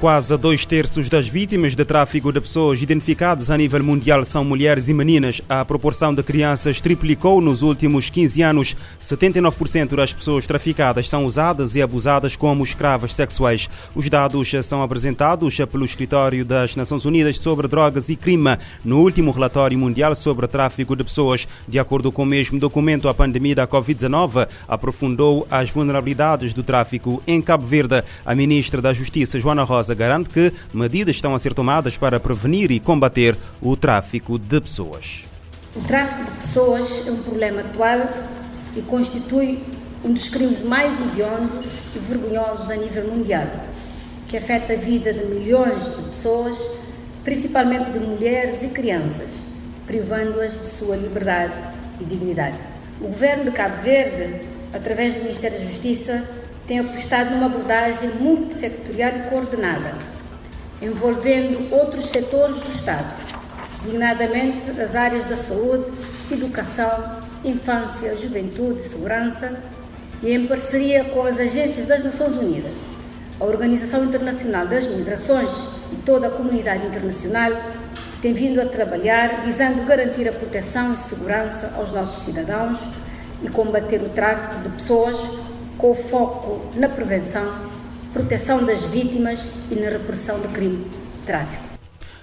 Quase dois terços das vítimas de tráfico de pessoas identificadas a nível mundial são mulheres e meninas. A proporção de crianças triplicou nos últimos 15 anos. 79% das pessoas traficadas são usadas e abusadas como escravas sexuais. Os dados são apresentados pelo Escritório das Nações Unidas sobre Drogas e Crime no último relatório mundial sobre tráfico de pessoas. De acordo com o mesmo documento, a pandemia da Covid-19 aprofundou as vulnerabilidades do tráfico em Cabo Verde. A ministra da Justiça, Joana Rosa, garante que medidas estão a ser tomadas para prevenir e combater o tráfico de pessoas. O tráfico de pessoas é um problema atual e constitui um dos crimes mais hediondos e vergonhosos a nível mundial, que afeta a vida de milhões de pessoas, principalmente de mulheres e crianças, privando-as de sua liberdade e dignidade. O governo de Cabo Verde, através do Ministério da Justiça, tem apostado numa abordagem multissectorial e coordenada, envolvendo outros setores do Estado, designadamente as áreas da saúde, educação, infância, juventude segurança, e em parceria com as agências das Nações Unidas, a Organização Internacional das Migrações e toda a comunidade internacional tem vindo a trabalhar visando garantir a proteção e segurança aos nossos cidadãos e combater o tráfico de pessoas com foco na prevenção, proteção das vítimas e na repressão do crime de tráfico.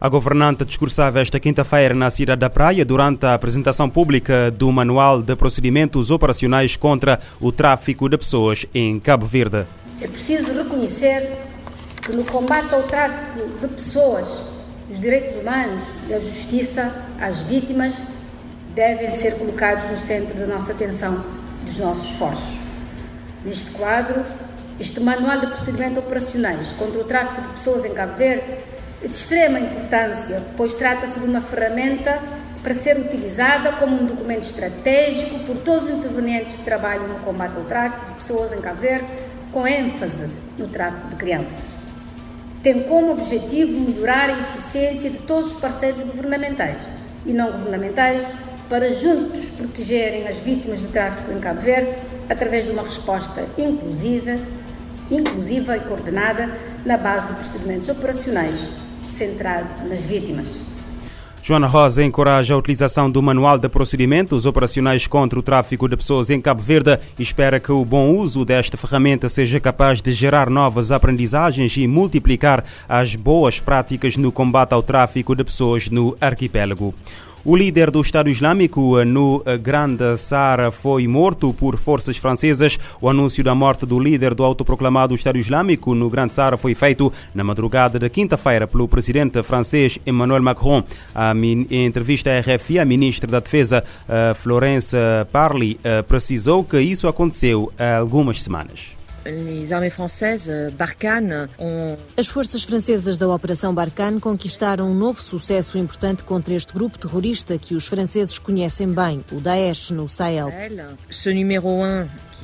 A governante discursava esta quinta-feira na cidade da Praia durante a apresentação pública do Manual de Procedimentos Operacionais contra o Tráfico de Pessoas em Cabo Verde. É preciso reconhecer que no combate ao tráfico de pessoas, os direitos humanos e a justiça às vítimas devem ser colocados no centro da nossa atenção, dos nossos esforços. Neste quadro, este Manual de Procedimentos Operacionais contra o Tráfico de Pessoas em Cabo Verde é de extrema importância, pois trata-se de uma ferramenta para ser utilizada como um documento estratégico por todos os intervenientes que trabalham no combate ao tráfico de pessoas em Cabo Verde, com ênfase no tráfico de crianças. Tem como objetivo melhorar a eficiência de todos os parceiros governamentais e não governamentais para juntos protegerem as vítimas de tráfico em Cabo Verde através de uma resposta inclusiva, inclusiva e coordenada na base de procedimentos operacionais centrado nas vítimas. Joana Rosa encoraja a utilização do Manual de Procedimentos Operacionais contra o Tráfico de Pessoas em Cabo Verde e espera que o bom uso desta ferramenta seja capaz de gerar novas aprendizagens e multiplicar as boas práticas no combate ao tráfico de pessoas no arquipélago. O líder do Estado Islâmico no Grande Sara foi morto por forças francesas. O anúncio da morte do líder do autoproclamado Estado Islâmico no Grande Sara foi feito na madrugada da quinta-feira pelo presidente francês Emmanuel Macron. Em entrevista à RFI, a ministra da Defesa, Florence Parly, precisou que isso aconteceu há algumas semanas. Ont... As forças francesas da Operação Barkhane conquistaram um novo sucesso importante contra este grupo terrorista que os franceses conhecem bem, o Daesh no Sahel.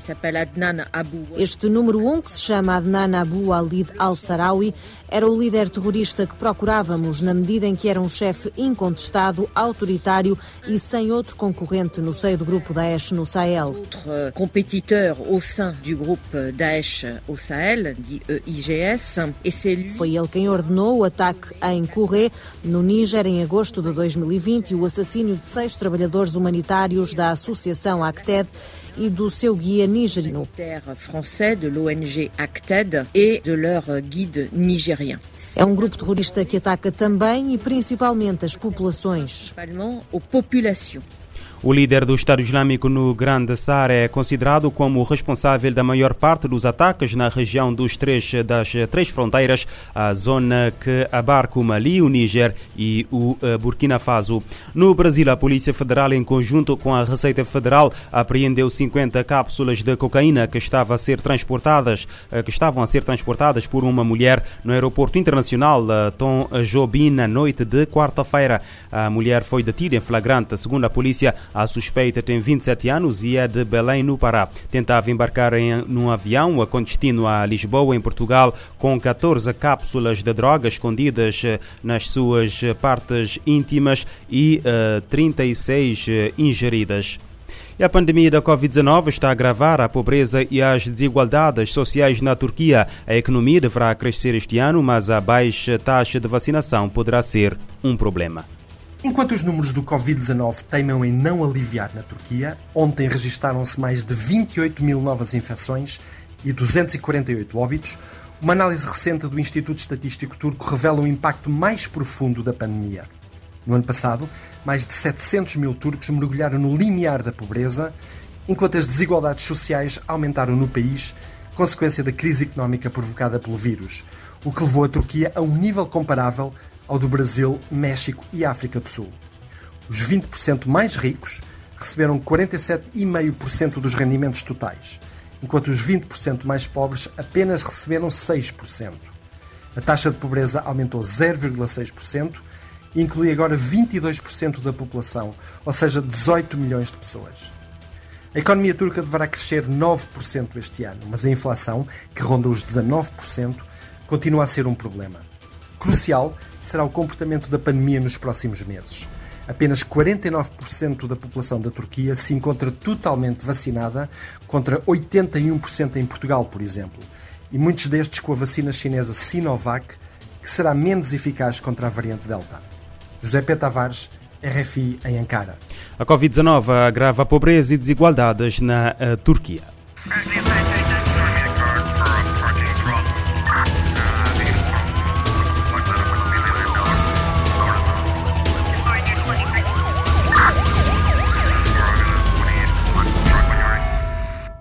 Ce numéro 1 este número 1, um, que se chama Adnan Abu Alid al-Sarawi, era o líder terrorista que procurávamos na medida em que era um chefe incontestado, autoritário e sem outro concorrente no seio do grupo Daesh no Sahel. Outro au sein du groupe Daesh au Sahel, dit IGS, Foi ele quem ordenou o ataque em Kouré, no Níger, em agosto de 2020 e o assassínio de seis trabalhadores humanitários da Associação ACTED e do seu guia nigeriano. français de l'ONG Acted et de leur guide nigérien. É um grupo terrorista que ataca também e principalmente as populações. Principalement aux populations. O líder do Estado Islâmico no Grande Saara é considerado como o responsável da maior parte dos ataques na região dos três, das três fronteiras, a zona que abarca o Mali, o Níger e o eh, Burkina Faso. No Brasil, a Polícia Federal, em conjunto com a Receita Federal, apreendeu 50 cápsulas de cocaína que, estava a ser transportadas, eh, que estavam a ser transportadas por uma mulher no aeroporto internacional Tom Jobim na noite de quarta-feira. A mulher foi detida em flagrante, segundo a polícia. A suspeita tem 27 anos e é de Belém, no Pará. Tentava embarcar em num avião com destino a Lisboa, em Portugal, com 14 cápsulas de droga escondidas eh, nas suas partes íntimas e uh, 36 ingeridas. E a pandemia da Covid-19 está a agravar a pobreza e as desigualdades sociais na Turquia. A economia deverá crescer este ano, mas a baixa taxa de vacinação poderá ser um problema. Enquanto os números do Covid-19 teimam em não aliviar na Turquia, ontem registaram-se mais de 28 mil novas infecções e 248 óbitos, uma análise recente do Instituto Estatístico Turco revela o impacto mais profundo da pandemia. No ano passado, mais de 700 mil turcos mergulharam no limiar da pobreza, enquanto as desigualdades sociais aumentaram no país, consequência da crise económica provocada pelo vírus, o que levou a Turquia a um nível comparável ao do Brasil, México e África do Sul. Os 20% mais ricos receberam 47,5% dos rendimentos totais, enquanto os 20% mais pobres apenas receberam 6%. A taxa de pobreza aumentou 0,6% e inclui agora 22% da população, ou seja, 18 milhões de pessoas. A economia turca deverá crescer 9% este ano, mas a inflação, que ronda os 19%, continua a ser um problema. Crucial será o comportamento da pandemia nos próximos meses. Apenas 49% da população da Turquia se encontra totalmente vacinada, contra 81% em Portugal, por exemplo. E muitos destes com a vacina chinesa Sinovac, que será menos eficaz contra a variante Delta. José P. Tavares, RFI em Ankara. A Covid-19 agrava a pobreza e desigualdades na uh, Turquia.